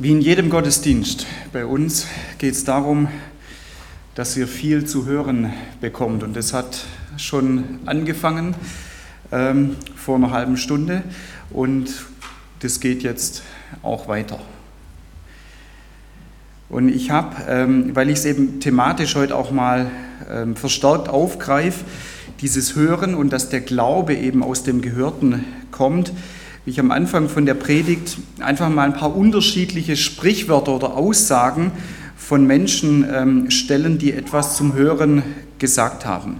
Wie in jedem Gottesdienst bei uns geht es darum, dass ihr viel zu hören bekommt. Und das hat schon angefangen ähm, vor einer halben Stunde und das geht jetzt auch weiter. Und ich habe, ähm, weil ich es eben thematisch heute auch mal ähm, verstärkt aufgreife, dieses Hören und dass der Glaube eben aus dem Gehörten kommt, wie ich am Anfang von der Predigt einfach mal ein paar unterschiedliche Sprichwörter oder Aussagen von Menschen ähm, stellen, die etwas zum Hören gesagt haben.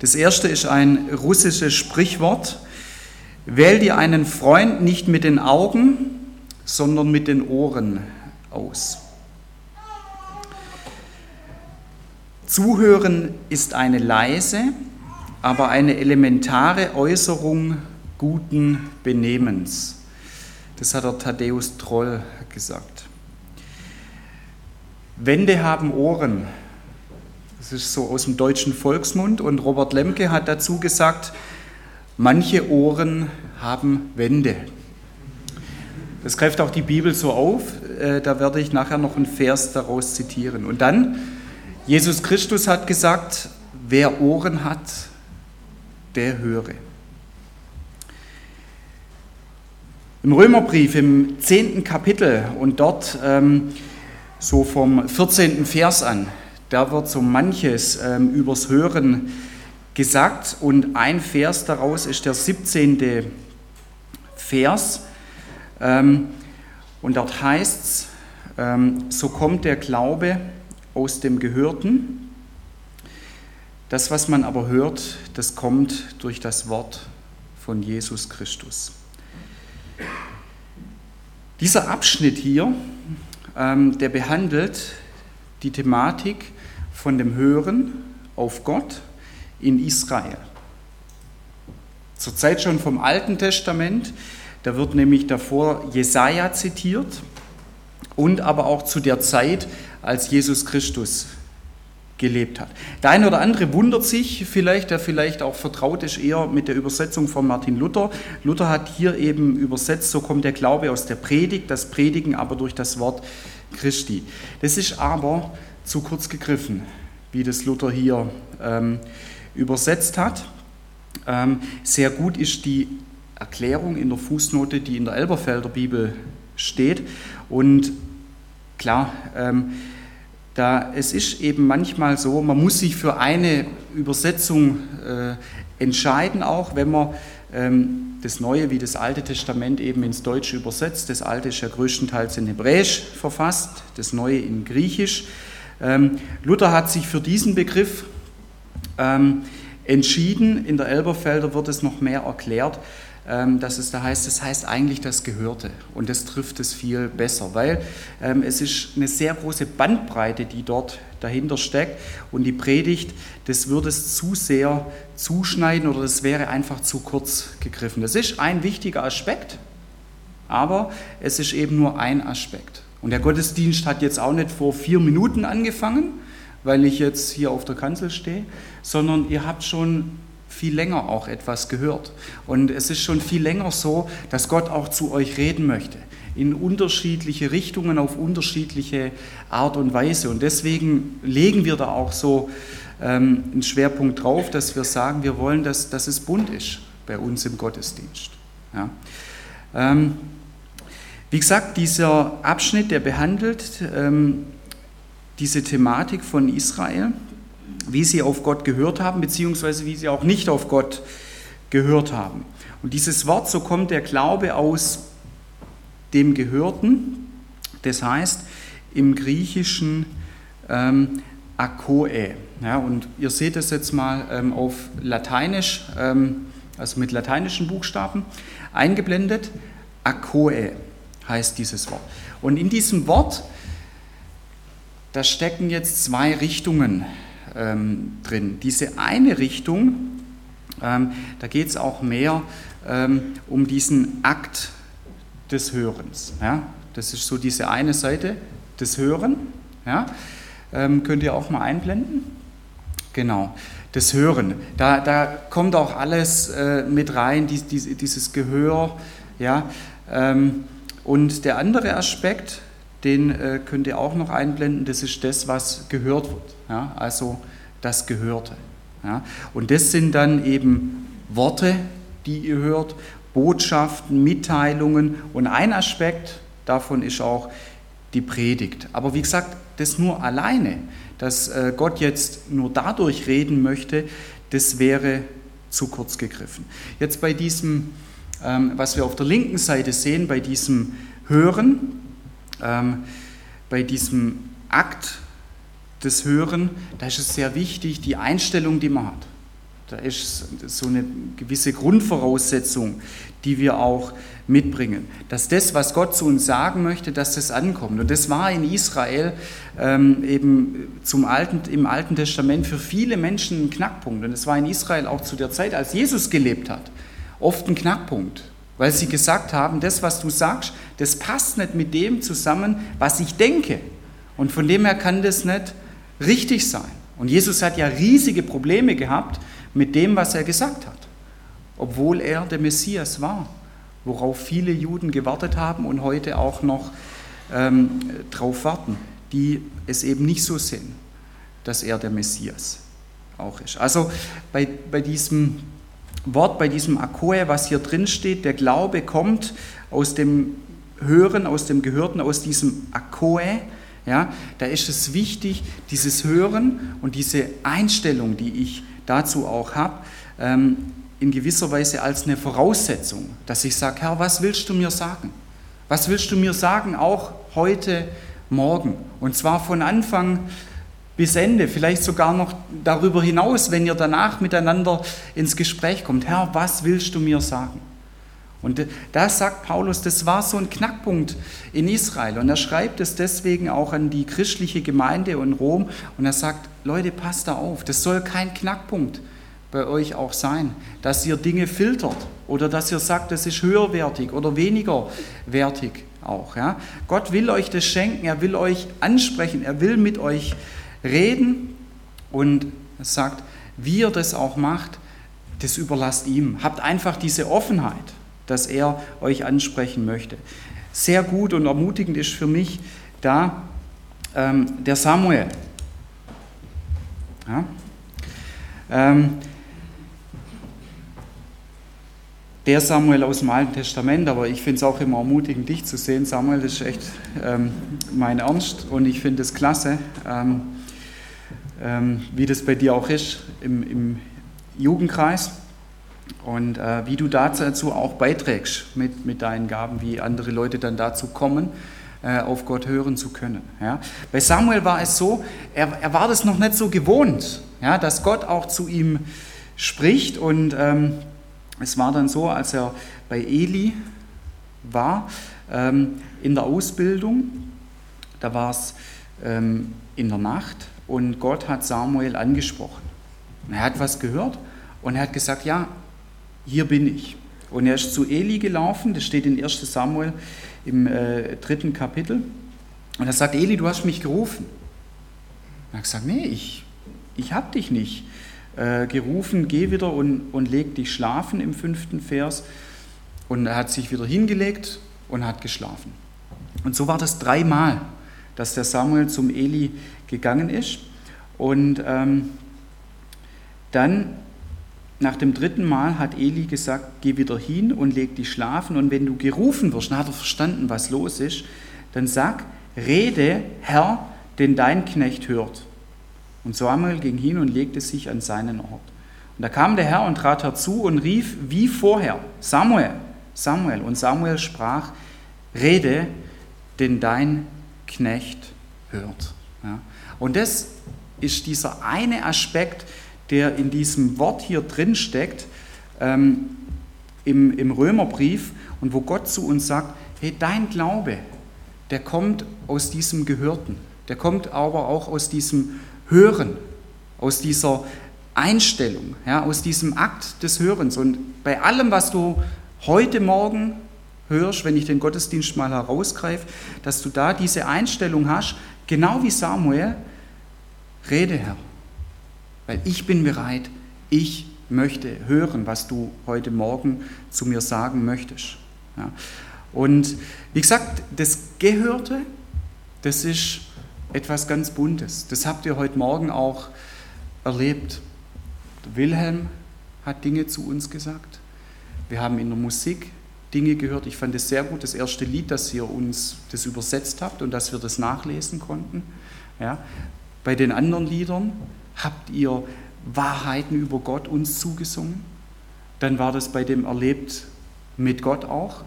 Das erste ist ein russisches Sprichwort. Wähl dir einen Freund nicht mit den Augen, sondern mit den Ohren aus. Zuhören ist eine leise, aber eine elementare Äußerung guten Benehmens. Das hat der Thaddäus Troll gesagt. Wände haben Ohren. Das ist so aus dem deutschen Volksmund. Und Robert Lemke hat dazu gesagt, manche Ohren haben Wände. Das greift auch die Bibel so auf. Äh, da werde ich nachher noch einen Vers daraus zitieren. Und dann, Jesus Christus hat gesagt, wer Ohren hat, der höre. Im Römerbrief im zehnten Kapitel und dort ähm, so vom 14. Vers an, da wird so manches ähm, übers Hören gesagt und ein Vers daraus ist der 17. Vers ähm, und dort heißt es, ähm, so kommt der Glaube aus dem Gehörten. Das, was man aber hört, das kommt durch das Wort von Jesus Christus. Dieser Abschnitt hier, ähm, der behandelt die Thematik von dem Hören auf Gott in Israel. Zur Zeit schon vom Alten Testament, da wird nämlich davor Jesaja zitiert und aber auch zu der Zeit, als Jesus Christus gelebt hat. Der eine oder andere wundert sich vielleicht, der vielleicht auch vertraut ist eher mit der Übersetzung von Martin Luther. Luther hat hier eben übersetzt, so kommt der Glaube aus der Predigt, das Predigen aber durch das Wort Christi. Das ist aber zu kurz gegriffen, wie das Luther hier ähm, übersetzt hat. Ähm, sehr gut ist die Erklärung in der Fußnote, die in der Elberfelder Bibel steht. Und klar, ähm, da, es ist eben manchmal so, man muss sich für eine Übersetzung äh, entscheiden, auch wenn man ähm, das Neue wie das Alte Testament eben ins Deutsche übersetzt. Das Alte ist ja größtenteils in Hebräisch verfasst, das Neue in Griechisch. Ähm, Luther hat sich für diesen Begriff ähm, entschieden. In der Elberfelder wird es noch mehr erklärt. Ähm, dass es da heißt, das heißt eigentlich das Gehörte und das trifft es viel besser, weil ähm, es ist eine sehr große Bandbreite, die dort dahinter steckt und die Predigt, das würde es zu sehr zuschneiden oder das wäre einfach zu kurz gegriffen. Das ist ein wichtiger Aspekt, aber es ist eben nur ein Aspekt. Und der Gottesdienst hat jetzt auch nicht vor vier Minuten angefangen, weil ich jetzt hier auf der Kanzel stehe, sondern ihr habt schon viel länger auch etwas gehört. Und es ist schon viel länger so, dass Gott auch zu euch reden möchte. In unterschiedliche Richtungen, auf unterschiedliche Art und Weise. Und deswegen legen wir da auch so ähm, einen Schwerpunkt drauf, dass wir sagen, wir wollen, dass, dass es bunt ist bei uns im Gottesdienst. Ja. Ähm, wie gesagt, dieser Abschnitt, der behandelt ähm, diese Thematik von Israel, wie sie auf Gott gehört haben, beziehungsweise wie sie auch nicht auf Gott gehört haben. Und dieses Wort, so kommt der Glaube aus dem Gehörten, das heißt im Griechischen ähm, Akoe. Ja, und ihr seht es jetzt mal ähm, auf Lateinisch, ähm, also mit lateinischen Buchstaben, eingeblendet. Akoe heißt dieses Wort. Und in diesem Wort, da stecken jetzt zwei Richtungen ähm, drin. Diese eine Richtung, ähm, da geht es auch mehr ähm, um diesen Akt des Hörens. Ja? Das ist so diese eine Seite, des Hören. Ja? Ähm, könnt ihr auch mal einblenden? Genau, das Hören. Da, da kommt auch alles äh, mit rein, dies, dies, dieses Gehör. Ja? Ähm, Und der andere Aspekt, den äh, könnt ihr auch noch einblenden, das ist das, was gehört wird. Ja? Also das Gehörte. Ja? Und das sind dann eben Worte, die ihr hört, Botschaften, Mitteilungen und ein Aspekt davon ist auch die Predigt. Aber wie gesagt, das nur alleine, dass äh, Gott jetzt nur dadurch reden möchte, das wäre zu kurz gegriffen. Jetzt bei diesem, ähm, was wir auf der linken Seite sehen, bei diesem Hören, ähm, bei diesem Akt des Hören, da ist es sehr wichtig, die Einstellung, die man hat. Da ist so eine gewisse Grundvoraussetzung, die wir auch mitbringen. Dass das, was Gott zu uns sagen möchte, dass das ankommt. Und das war in Israel ähm, eben zum Alten, im Alten Testament für viele Menschen ein Knackpunkt. Und es war in Israel auch zu der Zeit, als Jesus gelebt hat, oft ein Knackpunkt. Weil sie gesagt haben, das, was du sagst, das passt nicht mit dem zusammen, was ich denke. Und von dem her kann das nicht richtig sein. Und Jesus hat ja riesige Probleme gehabt, mit dem, was er gesagt hat, obwohl er der Messias war, worauf viele Juden gewartet haben und heute auch noch ähm, darauf warten, die es eben nicht so sehen, dass er der Messias auch ist. Also bei, bei diesem Wort, bei diesem Akoe, was hier drin steht, der Glaube kommt aus dem Hören, aus dem Gehörten, aus diesem Akoe, ja, da ist es wichtig, dieses Hören und diese Einstellung, die ich dazu auch habe, ähm, in gewisser Weise als eine Voraussetzung, dass ich sage, Herr, was willst du mir sagen? Was willst du mir sagen, auch heute Morgen? Und zwar von Anfang bis Ende, vielleicht sogar noch darüber hinaus, wenn ihr danach miteinander ins Gespräch kommt. Herr, was willst du mir sagen? Und da sagt Paulus, das war so ein Knackpunkt in Israel. Und er schreibt es deswegen auch an die christliche Gemeinde in Rom. Und er sagt, Leute, passt da auf, das soll kein Knackpunkt bei euch auch sein, dass ihr Dinge filtert oder dass ihr sagt, das ist höherwertig oder weniger wertig auch. Ja? Gott will euch das schenken, er will euch ansprechen, er will mit euch reden und er sagt, wie ihr das auch macht, das überlasst ihm. Habt einfach diese Offenheit dass er euch ansprechen möchte. Sehr gut und ermutigend ist für mich da ähm, der Samuel. Ja? Ähm, der Samuel aus dem Alten Testament, aber ich finde es auch immer ermutigend, dich zu sehen. Samuel, das ist echt ähm, mein Ernst und ich finde es klasse, ähm, ähm, wie das bei dir auch ist im, im Jugendkreis und äh, wie du dazu auch beiträgst mit, mit deinen Gaben, wie andere Leute dann dazu kommen, äh, auf Gott hören zu können. Ja? Bei Samuel war es so, er, er war das noch nicht so gewohnt, ja, dass Gott auch zu ihm spricht. Und ähm, es war dann so, als er bei Eli war, ähm, in der Ausbildung, da war es ähm, in der Nacht und Gott hat Samuel angesprochen. Er hat was gehört und er hat gesagt, ja, hier bin ich. Und er ist zu Eli gelaufen, das steht in 1 Samuel im äh, dritten Kapitel. Und er sagt, Eli, du hast mich gerufen. Und er hat gesagt, nee, ich, ich habe dich nicht äh, gerufen, geh wieder und, und leg dich schlafen im fünften Vers. Und er hat sich wieder hingelegt und hat geschlafen. Und so war das dreimal, dass der Samuel zum Eli gegangen ist. Und ähm, dann nach dem dritten Mal hat Eli gesagt, geh wieder hin und leg dich schlafen und wenn du gerufen wirst, dann hat er verstanden, was los ist, dann sag, rede, Herr, denn dein Knecht hört. Und Samuel ging hin und legte sich an seinen Ort. Und da kam der Herr und trat herzu und rief wie vorher, Samuel, Samuel. Und Samuel sprach, rede, denn dein Knecht hört. Ja. Und das ist dieser eine Aspekt, der in diesem Wort hier drin steckt, ähm, im, im Römerbrief, und wo Gott zu uns sagt, hey, dein Glaube, der kommt aus diesem Gehörten, der kommt aber auch aus diesem Hören, aus dieser Einstellung, ja, aus diesem Akt des Hörens. Und bei allem, was du heute Morgen hörst, wenn ich den Gottesdienst mal herausgreife, dass du da diese Einstellung hast, genau wie Samuel, rede Herr, weil ich bin bereit, ich möchte hören, was du heute Morgen zu mir sagen möchtest. Ja. Und wie gesagt, das Gehörte, das ist etwas ganz Buntes. Das habt ihr heute Morgen auch erlebt. Der Wilhelm hat Dinge zu uns gesagt. Wir haben in der Musik Dinge gehört. Ich fand es sehr gut, das erste Lied, dass ihr uns das übersetzt habt und dass wir das nachlesen konnten. Ja. Bei den anderen Liedern habt ihr Wahrheiten über Gott uns zugesungen. Dann war das bei dem Erlebt mit Gott auch.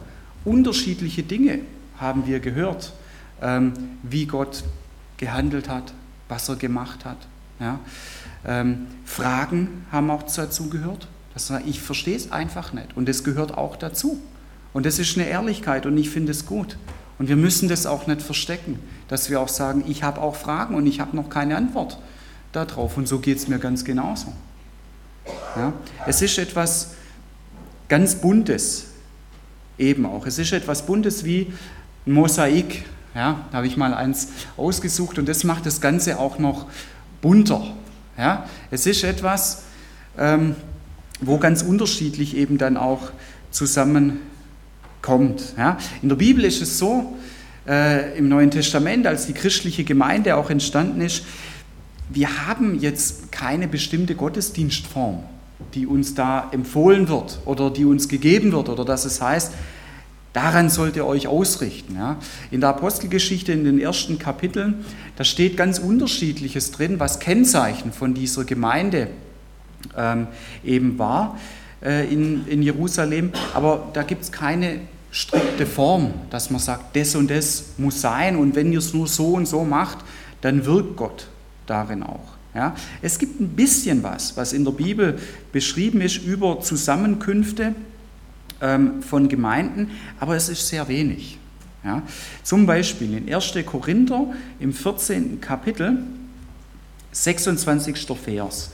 Unterschiedliche Dinge haben wir gehört, ähm, wie Gott gehandelt hat, was er gemacht hat. Ja. Ähm, Fragen haben auch dazu gehört. Das, ich verstehe es einfach nicht. Und das gehört auch dazu. Und das ist eine Ehrlichkeit und ich finde es gut. Und wir müssen das auch nicht verstecken, dass wir auch sagen, ich habe auch Fragen und ich habe noch keine Antwort darauf. Und so geht es mir ganz genauso. Ja? Es ist etwas ganz Buntes eben auch. Es ist etwas Buntes wie ein Mosaik. Ja, da habe ich mal eins ausgesucht und das macht das Ganze auch noch bunter. Ja, es ist etwas, ähm, wo ganz unterschiedlich eben dann auch zusammenkommt. Ja. In der Bibel ist es so, äh, im Neuen Testament, als die christliche Gemeinde auch entstanden ist, wir haben jetzt keine bestimmte Gottesdienstform, die uns da empfohlen wird oder die uns gegeben wird oder dass es heißt, daran sollt ihr euch ausrichten. Ja. In der Apostelgeschichte in den ersten Kapiteln, da steht ganz unterschiedliches drin, was Kennzeichen von dieser Gemeinde ähm, eben war in, in Jerusalem. Aber da gibt es keine strikte Form, dass man sagt, das und das muss sein und wenn ihr es nur so und so macht, dann wirkt Gott darin auch. Ja? Es gibt ein bisschen was, was in der Bibel beschrieben ist über Zusammenkünfte ähm, von Gemeinden, aber es ist sehr wenig. Ja? Zum Beispiel in 1. Korinther im 14. Kapitel, 26. Vers.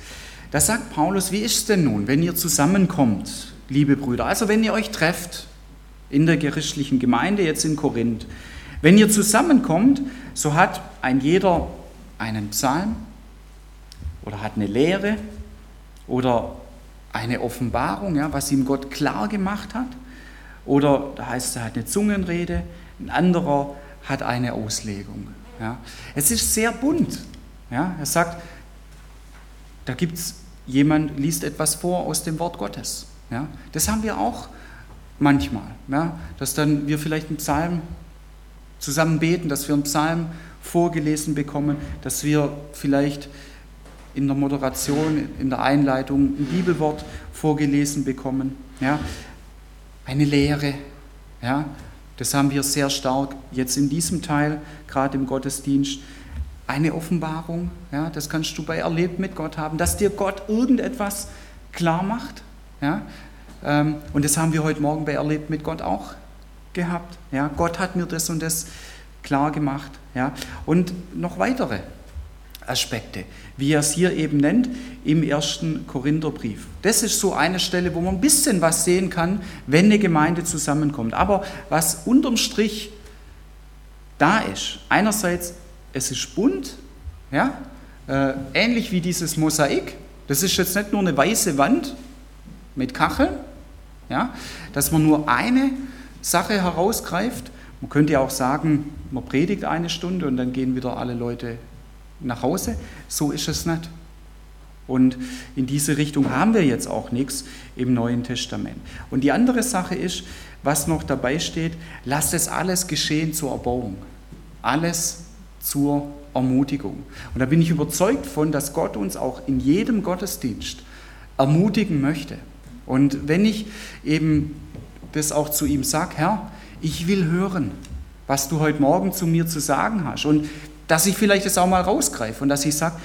Da sagt Paulus, wie ist es denn nun, wenn ihr zusammenkommt, liebe Brüder, also wenn ihr euch trefft in der gerichtlichen Gemeinde jetzt in Korinth, wenn ihr zusammenkommt, so hat ein jeder einen Psalm oder hat eine Lehre oder eine Offenbarung, ja, was ihm Gott klar gemacht hat. Oder da heißt es, er hat eine Zungenrede, ein anderer hat eine Auslegung. Ja. Es ist sehr bunt. Ja. Er sagt, da gibt es jemand, liest etwas vor aus dem Wort Gottes. Ja. Das haben wir auch manchmal, ja, dass dann wir vielleicht einen Psalm zusammen beten, dass wir einen Psalm vorgelesen bekommen, dass wir vielleicht in der Moderation, in der Einleitung ein Bibelwort vorgelesen bekommen. Ja. Eine Lehre, ja, das haben wir sehr stark jetzt in diesem Teil, gerade im Gottesdienst. Eine Offenbarung, ja, das kannst du bei Erlebt mit Gott haben, dass dir Gott irgendetwas klar macht. Ja. Ähm, und das haben wir heute Morgen bei Erlebt mit Gott auch gehabt. Ja. Gott hat mir das und das klar gemacht. Ja? Und noch weitere Aspekte, wie er es hier eben nennt im ersten Korintherbrief. Das ist so eine Stelle, wo man ein bisschen was sehen kann, wenn eine Gemeinde zusammenkommt. Aber was unterm Strich da ist, einerseits, es ist bunt, ja? Äh, ähnlich wie dieses Mosaik. Das ist jetzt nicht nur eine weiße Wand mit Kacheln, ja? dass man nur eine Sache herausgreift, man könnte ja auch sagen, man predigt eine Stunde und dann gehen wieder alle Leute nach Hause. So ist es nicht. Und in diese Richtung haben wir jetzt auch nichts im Neuen Testament. Und die andere Sache ist, was noch dabei steht, lasst es alles geschehen zur Erbauung. Alles zur Ermutigung. Und da bin ich überzeugt von, dass Gott uns auch in jedem Gottesdienst ermutigen möchte. Und wenn ich eben das auch zu ihm sage, Herr, ich will hören, was du heute Morgen zu mir zu sagen hast. Und dass ich vielleicht das auch mal rausgreife und dass ich sage,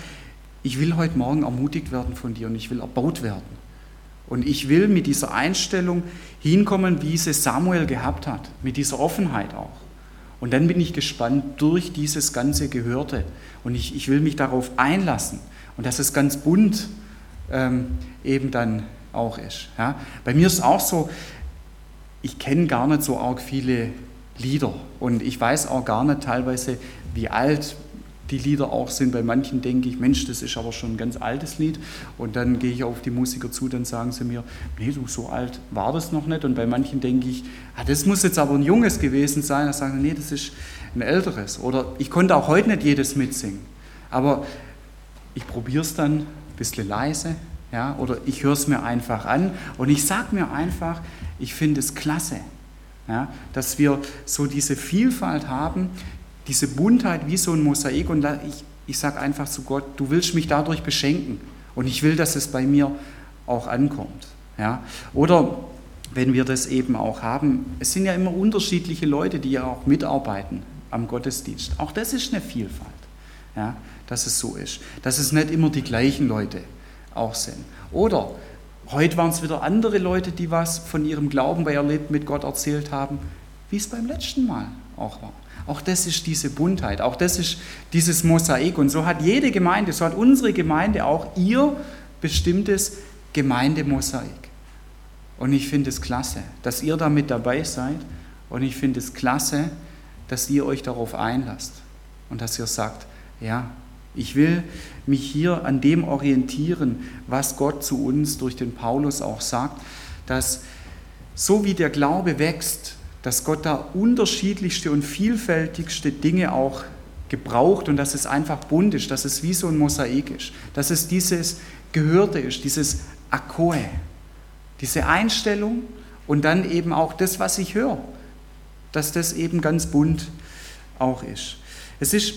ich will heute Morgen ermutigt werden von dir und ich will erbaut werden. Und ich will mit dieser Einstellung hinkommen, wie sie Samuel gehabt hat, mit dieser Offenheit auch. Und dann bin ich gespannt durch dieses ganze Gehörte. Und ich, ich will mich darauf einlassen. Und dass es ganz bunt ähm, eben dann auch ist. Ja. Bei mir ist es auch so, ich kenne gar nicht so arg viele Lieder und ich weiß auch gar nicht teilweise, wie alt die Lieder auch sind. Bei manchen denke ich, Mensch, das ist aber schon ein ganz altes Lied. Und dann gehe ich auf die Musiker zu, dann sagen sie mir, nee, du, so alt war das noch nicht. Und bei manchen denke ich, ah, das muss jetzt aber ein junges gewesen sein. Dann sagen sie, nee, das ist ein älteres. Oder ich konnte auch heute nicht jedes mitsingen. Aber ich probiere es dann ein bisschen leise. Ja, oder ich höre es mir einfach an und ich sage mir einfach, ich finde es klasse, ja, dass wir so diese Vielfalt haben, diese Buntheit wie so ein Mosaik und ich, ich sage einfach zu Gott, du willst mich dadurch beschenken und ich will, dass es bei mir auch ankommt. Ja? Oder wenn wir das eben auch haben, es sind ja immer unterschiedliche Leute, die ja auch mitarbeiten am Gottesdienst. Auch das ist eine Vielfalt, ja? dass es so ist, dass es nicht immer die gleichen Leute auch sind. Oder heute waren es wieder andere Leute, die was von ihrem Glauben bei ihr Leben mit Gott erzählt haben, wie es beim letzten Mal auch war. Auch das ist diese Buntheit, auch das ist dieses Mosaik. Und so hat jede Gemeinde, so hat unsere Gemeinde auch ihr bestimmtes Gemeindemosaik. Und ich finde es klasse, dass ihr da mit dabei seid. Und ich finde es klasse, dass ihr euch darauf einlasst und dass ihr sagt, ja, ich will mich hier an dem orientieren, was Gott zu uns durch den Paulus auch sagt, dass so wie der Glaube wächst, dass Gott da unterschiedlichste und vielfältigste Dinge auch gebraucht und dass es einfach bunt ist, dass es wie so ein Mosaik ist, dass es dieses Gehörte ist, dieses Akoe, diese Einstellung und dann eben auch das, was ich höre, dass das eben ganz bunt auch ist. Es ist,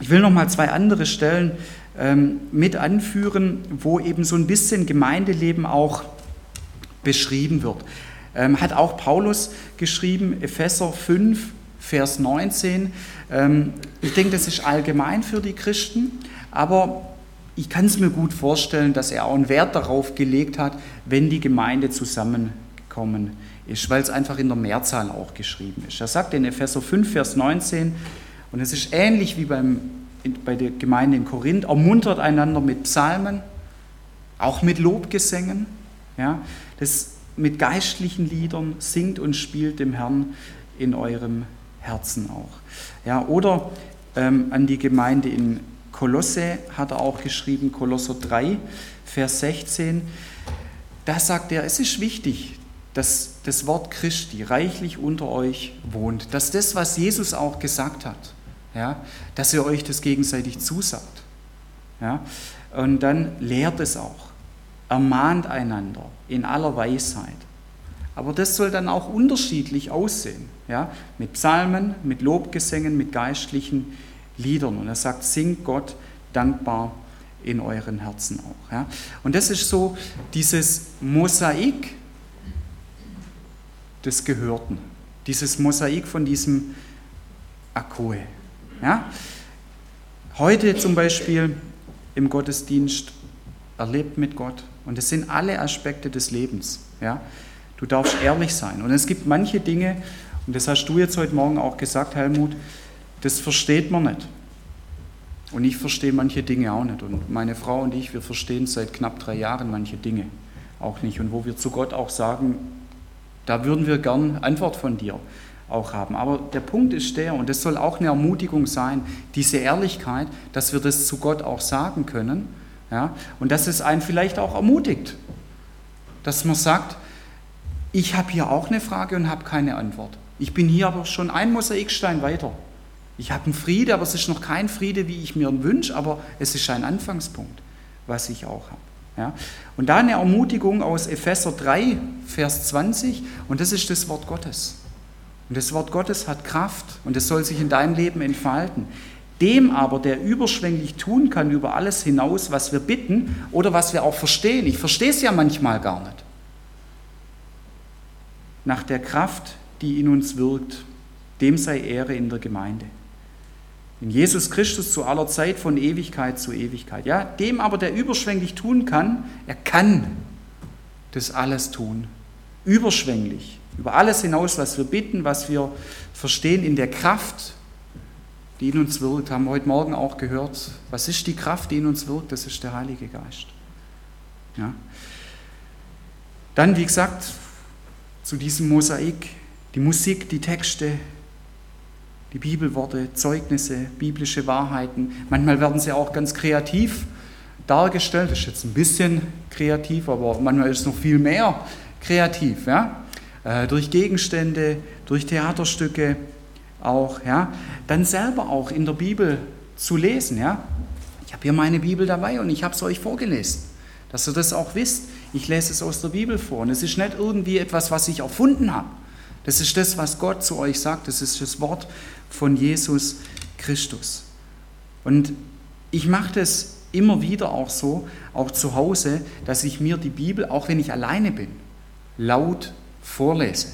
ich will noch mal zwei andere Stellen ähm, mit anführen, wo eben so ein bisschen Gemeindeleben auch beschrieben wird ähm, hat auch Paulus geschrieben, Epheser 5, Vers 19. Ähm, ich denke, das ist allgemein für die Christen, aber ich kann es mir gut vorstellen, dass er auch einen Wert darauf gelegt hat, wenn die Gemeinde zusammengekommen ist, weil es einfach in der Mehrzahl auch geschrieben ist. Er sagt in Epheser 5, Vers 19, und es ist ähnlich wie beim, bei der Gemeinde in Korinth, ermuntert einander mit Psalmen, auch mit Lobgesängen. Ja, das mit geistlichen Liedern singt und spielt dem Herrn in eurem Herzen auch. Ja, oder ähm, an die Gemeinde in Kolosse hat er auch geschrieben, Kolosser 3, Vers 16. Da sagt er, es ist wichtig, dass das Wort Christi reichlich unter euch wohnt, dass das, was Jesus auch gesagt hat, ja, dass ihr euch das gegenseitig zusagt. Ja, und dann lehrt es auch ermahnt einander in aller Weisheit. Aber das soll dann auch unterschiedlich aussehen. Ja? Mit Psalmen, mit Lobgesängen, mit geistlichen Liedern. Und er sagt, singt Gott dankbar in euren Herzen auch. Ja? Und das ist so dieses Mosaik des Gehörten. Dieses Mosaik von diesem Akoe. Ja? Heute zum Beispiel im Gottesdienst erlebt mit Gott, und das sind alle Aspekte des Lebens. Ja? Du darfst ehrlich sein. Und es gibt manche Dinge, und das hast du jetzt heute Morgen auch gesagt, Helmut, das versteht man nicht. Und ich verstehe manche Dinge auch nicht. Und meine Frau und ich, wir verstehen seit knapp drei Jahren manche Dinge auch nicht. Und wo wir zu Gott auch sagen, da würden wir gern Antwort von dir auch haben. Aber der Punkt ist der, und das soll auch eine Ermutigung sein, diese Ehrlichkeit, dass wir das zu Gott auch sagen können ja? Und dass es einen vielleicht auch ermutigt, dass man sagt, ich habe hier auch eine Frage und habe keine Antwort. Ich bin hier aber schon ein Mosaikstein weiter. Ich habe einen Friede, aber es ist noch kein Friede, wie ich mir wünsche, aber es ist ein Anfangspunkt, was ich auch habe. Ja? Und da eine Ermutigung aus Epheser 3, Vers 20, und das ist das Wort Gottes. Und das Wort Gottes hat Kraft und es soll sich in deinem Leben entfalten. Dem aber, der überschwänglich tun kann über alles hinaus, was wir bitten oder was wir auch verstehen. Ich verstehe es ja manchmal gar nicht. Nach der Kraft, die in uns wirkt, dem sei Ehre in der Gemeinde. In Jesus Christus zu aller Zeit, von Ewigkeit zu Ewigkeit. Ja, dem aber, der überschwänglich tun kann, er kann das alles tun. Überschwänglich. Über alles hinaus, was wir bitten, was wir verstehen, in der Kraft, die in uns wirkt, haben wir heute Morgen auch gehört. Was ist die Kraft, die in uns wirkt? Das ist der Heilige Geist. Ja. Dann, wie gesagt, zu diesem Mosaik, die Musik, die Texte, die Bibelworte, Zeugnisse, biblische Wahrheiten. Manchmal werden sie auch ganz kreativ dargestellt. Das ist jetzt ein bisschen kreativ, aber manchmal ist es noch viel mehr kreativ. Ja? Äh, durch Gegenstände, durch Theaterstücke auch. Ja? Dann selber auch in der Bibel zu lesen. Ja? Ich habe hier meine Bibel dabei und ich habe es euch vorgelesen, dass ihr das auch wisst. Ich lese es aus der Bibel vor und es ist nicht irgendwie etwas, was ich erfunden habe. Das ist das, was Gott zu euch sagt. Das ist das Wort von Jesus Christus. Und ich mache das immer wieder auch so, auch zu Hause, dass ich mir die Bibel, auch wenn ich alleine bin, laut vorlese.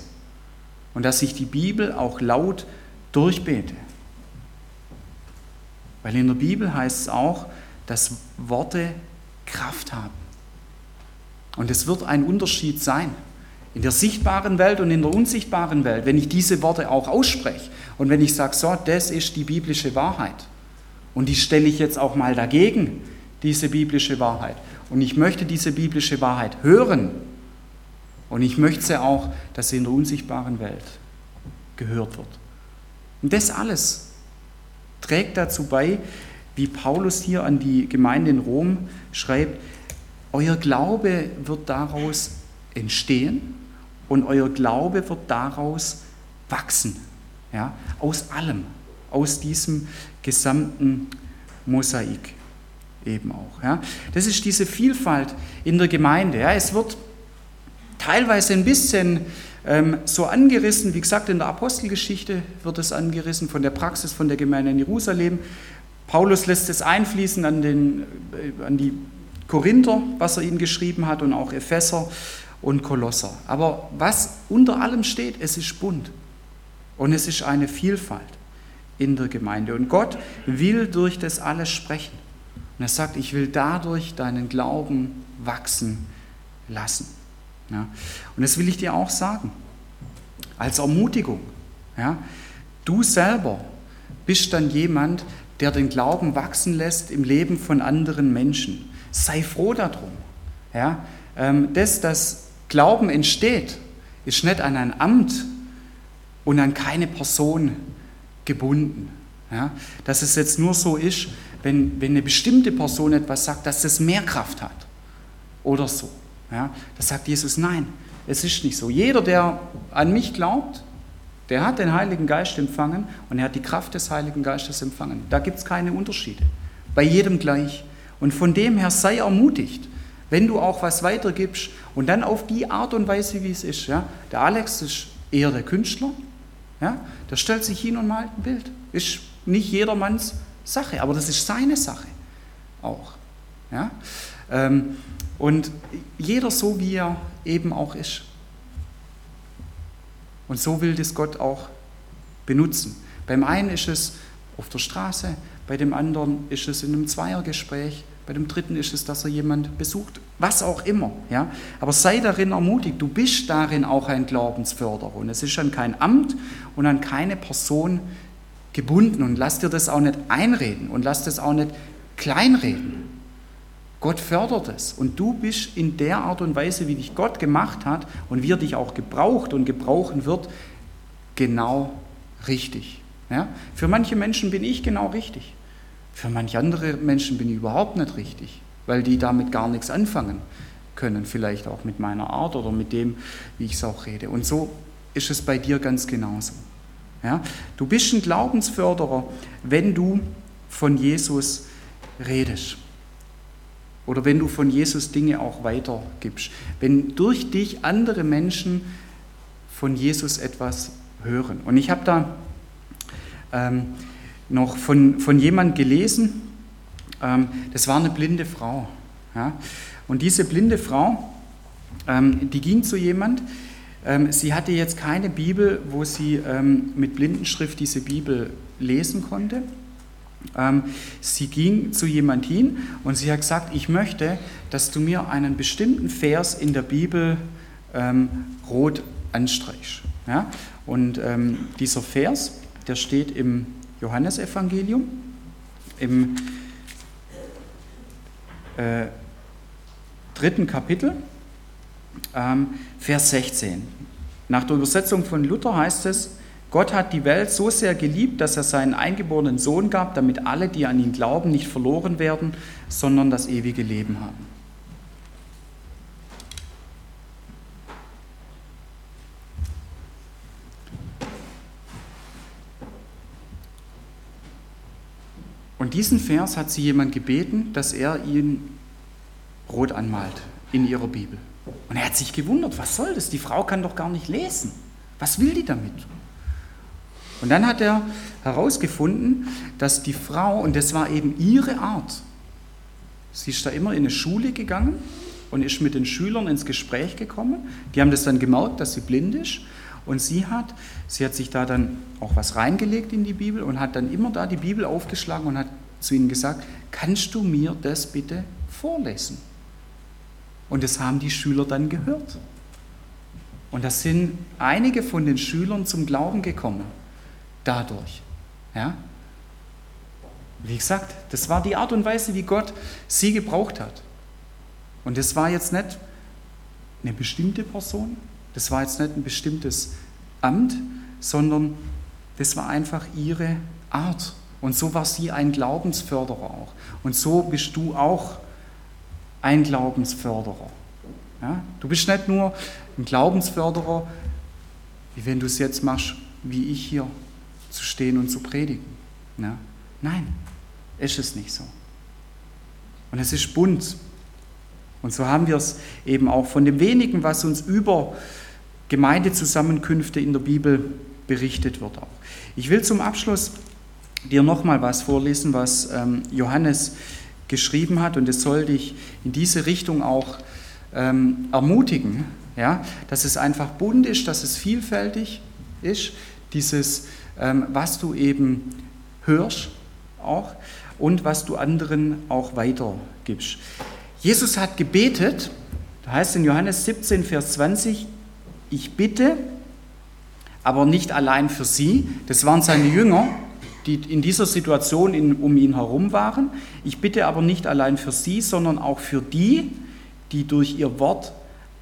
Und dass ich die Bibel auch laut durchbete. Weil in der Bibel heißt es auch, dass Worte Kraft haben. Und es wird ein Unterschied sein in der sichtbaren Welt und in der unsichtbaren Welt, wenn ich diese Worte auch ausspreche und wenn ich sage, so, das ist die biblische Wahrheit. Und die stelle ich jetzt auch mal dagegen, diese biblische Wahrheit. Und ich möchte diese biblische Wahrheit hören. Und ich möchte sie auch, dass sie in der unsichtbaren Welt gehört wird. Und das alles trägt dazu bei, wie Paulus hier an die Gemeinde in Rom schreibt, euer Glaube wird daraus entstehen und euer Glaube wird daraus wachsen. Ja, aus allem, aus diesem gesamten Mosaik eben auch. Ja. Das ist diese Vielfalt in der Gemeinde. Ja. Es wird teilweise ein bisschen so angerissen, wie gesagt, in der Apostelgeschichte wird es angerissen, von der Praxis von der Gemeinde in Jerusalem. Paulus lässt es einfließen an, den, äh, an die Korinther, was er ihnen geschrieben hat, und auch Epheser und Kolosser. Aber was unter allem steht, es ist bunt und es ist eine Vielfalt in der Gemeinde. Und Gott will durch das alles sprechen. Und er sagt, ich will dadurch deinen Glauben wachsen lassen. Ja. Und das will ich dir auch sagen, als Ermutigung. Ja. Du selber bist dann jemand, der den Glauben wachsen lässt im Leben von anderen Menschen. Sei froh darum. Ja. Ähm, das, dass Glauben entsteht, ist nicht an ein Amt und an keine Person gebunden. Ja. Dass es jetzt nur so ist, wenn, wenn eine bestimmte Person etwas sagt, dass es mehr Kraft hat oder so. Ja, da sagt Jesus, nein, es ist nicht so. Jeder, der an mich glaubt, der hat den Heiligen Geist empfangen und er hat die Kraft des Heiligen Geistes empfangen. Da gibt es keine Unterschiede. Bei jedem gleich. Und von dem her sei ermutigt, wenn du auch was weitergibst und dann auf die Art und Weise, wie es ist. Ja? Der Alex ist eher der Künstler, ja? der stellt sich hin und malt ein Bild. Ist nicht jedermanns Sache, aber das ist seine Sache auch. Ja? Ähm, und jeder so, wie er eben auch ist. Und so will das Gott auch benutzen. Beim einen ist es auf der Straße, bei dem anderen ist es in einem Zweiergespräch, bei dem dritten ist es, dass er jemand besucht, was auch immer. Ja? Aber sei darin ermutigt, du bist darin auch ein Glaubensförderer. Und es ist an kein Amt und an keine Person gebunden. Und lass dir das auch nicht einreden und lass das auch nicht kleinreden. Gott fördert es und du bist in der Art und Weise, wie dich Gott gemacht hat und wie er dich auch gebraucht und gebrauchen wird, genau richtig. Ja? Für manche Menschen bin ich genau richtig. Für manche andere Menschen bin ich überhaupt nicht richtig, weil die damit gar nichts anfangen können, vielleicht auch mit meiner Art oder mit dem, wie ich es auch rede. Und so ist es bei dir ganz genauso. Ja? Du bist ein Glaubensförderer, wenn du von Jesus redest. Oder wenn du von Jesus Dinge auch weitergibst. Wenn durch dich andere Menschen von Jesus etwas hören. Und ich habe da ähm, noch von, von jemand gelesen, ähm, das war eine blinde Frau. Ja? Und diese blinde Frau, ähm, die ging zu jemand, ähm, sie hatte jetzt keine Bibel, wo sie ähm, mit Blindenschrift diese Bibel lesen konnte. Ähm, sie ging zu jemand hin und sie hat gesagt, ich möchte, dass du mir einen bestimmten Vers in der Bibel ähm, rot anstreichst. Ja? Und ähm, dieser Vers, der steht im Johannesevangelium, im äh, dritten Kapitel, ähm, Vers 16. Nach der Übersetzung von Luther heißt es, Gott hat die Welt so sehr geliebt, dass er seinen eingeborenen Sohn gab, damit alle, die an ihn glauben, nicht verloren werden, sondern das ewige Leben haben. Und diesen Vers hat sie jemand gebeten, dass er ihn rot anmalt in ihrer Bibel. Und er hat sich gewundert, was soll das? Die Frau kann doch gar nicht lesen. Was will die damit? Und dann hat er herausgefunden, dass die Frau, und das war eben ihre Art, sie ist da immer in eine Schule gegangen und ist mit den Schülern ins Gespräch gekommen. Die haben das dann gemerkt, dass sie blind ist. Und sie hat, sie hat sich da dann auch was reingelegt in die Bibel und hat dann immer da die Bibel aufgeschlagen und hat zu ihnen gesagt, kannst du mir das bitte vorlesen? Und das haben die Schüler dann gehört. Und da sind einige von den Schülern zum Glauben gekommen. Dadurch. Ja? Wie gesagt, das war die Art und Weise, wie Gott sie gebraucht hat. Und das war jetzt nicht eine bestimmte Person, das war jetzt nicht ein bestimmtes Amt, sondern das war einfach ihre Art. Und so war sie ein Glaubensförderer auch. Und so bist du auch ein Glaubensförderer. Ja? Du bist nicht nur ein Glaubensförderer, wie wenn du es jetzt machst, wie ich hier zu stehen und zu predigen. Ja? Nein, ist es nicht so. Und es ist bunt. Und so haben wir es eben auch von dem wenigen, was uns über Gemeindezusammenkünfte in der Bibel berichtet wird auch. Ich will zum Abschluss dir nochmal was vorlesen, was ähm, Johannes geschrieben hat und es soll dich in diese Richtung auch ähm, ermutigen, ja, dass es einfach bunt ist, dass es vielfältig ist, dieses, was du eben hörst auch und was du anderen auch weitergibst. Jesus hat gebetet, da heißt in Johannes 17, Vers 20, ich bitte, aber nicht allein für sie, das waren seine Jünger, die in dieser Situation in, um ihn herum waren. Ich bitte aber nicht allein für sie, sondern auch für die, die durch ihr Wort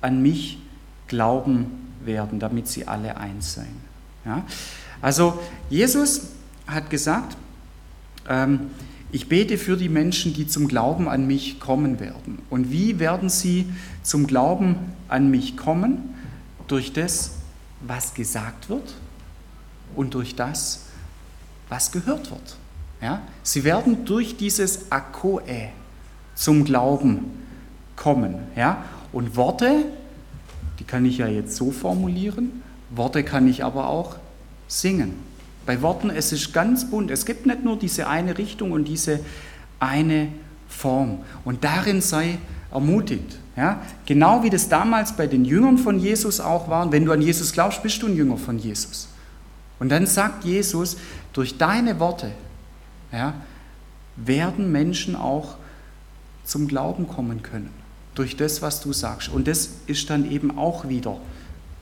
an mich glauben werden, damit sie alle eins seien. Ja? Also Jesus hat gesagt, ähm, ich bete für die Menschen, die zum Glauben an mich kommen werden. Und wie werden sie zum Glauben an mich kommen? durch das, was gesagt wird und durch das, was gehört wird. Ja? Sie werden durch dieses Akoe zum Glauben kommen. Ja? Und Worte, die kann ich ja jetzt so formulieren, Worte kann ich aber auch singen. Bei Worten, es ist ganz bunt. Es gibt nicht nur diese eine Richtung und diese eine Form. Und darin sei ermutigt. Ja? Genau wie das damals bei den Jüngern von Jesus auch war. Wenn du an Jesus glaubst, bist du ein Jünger von Jesus. Und dann sagt Jesus, durch deine Worte ja, werden Menschen auch zum Glauben kommen können. Durch das, was du sagst. Und das ist dann eben auch wieder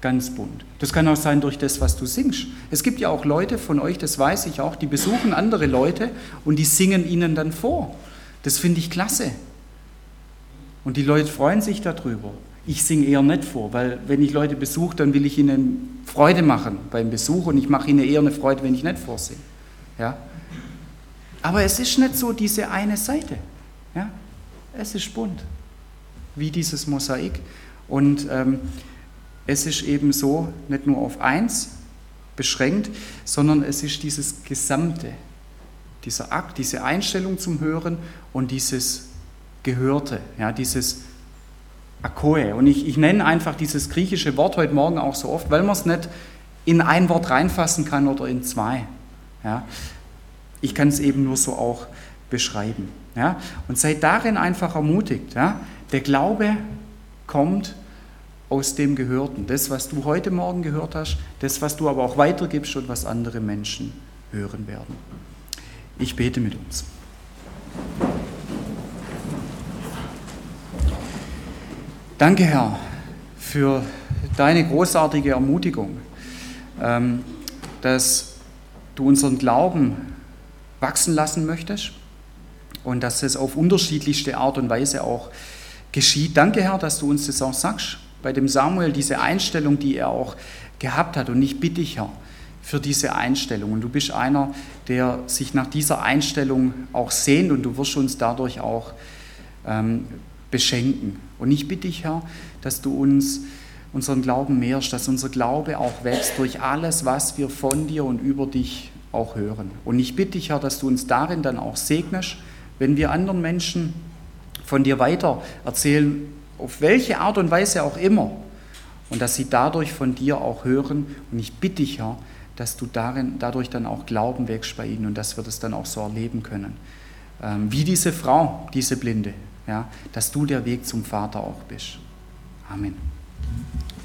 ganz bunt. Das kann auch sein durch das, was du singst. Es gibt ja auch Leute von euch, das weiß ich auch, die besuchen andere Leute und die singen ihnen dann vor. Das finde ich klasse. Und die Leute freuen sich darüber. Ich singe eher nicht vor, weil wenn ich Leute besuche, dann will ich ihnen Freude machen beim Besuch und ich mache ihnen eher eine Freude, wenn ich nicht vorsinge. Ja? Aber es ist nicht so diese eine Seite. Ja? Es ist bunt, wie dieses Mosaik. Und ähm, es ist eben so, nicht nur auf eins beschränkt, sondern es ist dieses Gesamte, dieser Akt, diese Einstellung zum Hören und dieses Gehörte, ja, dieses Akoe. Und ich, ich nenne einfach dieses griechische Wort heute Morgen auch so oft, weil man es nicht in ein Wort reinfassen kann oder in zwei. Ja. Ich kann es eben nur so auch beschreiben. Ja. Und seid darin einfach ermutigt. Ja. Der Glaube kommt aus dem Gehörten. Das, was du heute Morgen gehört hast, das, was du aber auch weitergibst und was andere Menschen hören werden. Ich bete mit uns. Danke, Herr, für deine großartige Ermutigung, ähm, dass du unseren Glauben wachsen lassen möchtest und dass es auf unterschiedlichste Art und Weise auch geschieht. Danke, Herr, dass du uns das auch sagst. Bei dem Samuel diese Einstellung, die er auch gehabt hat. Und ich bitte dich, Herr, für diese Einstellung. Und du bist einer, der sich nach dieser Einstellung auch sehnt und du wirst uns dadurch auch ähm, beschenken. Und ich bitte dich, Herr, dass du uns unseren Glauben mehrst, dass unser Glaube auch wächst durch alles, was wir von dir und über dich auch hören. Und ich bitte dich, Herr, dass du uns darin dann auch segnest, wenn wir anderen Menschen von dir weiter erzählen, auf welche Art und Weise auch immer, und dass sie dadurch von dir auch hören. Und ich bitte dich, Herr, dass du darin, dadurch dann auch Glauben wächst bei ihnen und dass wir das dann auch so erleben können. Ähm, wie diese Frau, diese Blinde, ja, dass du der Weg zum Vater auch bist. Amen.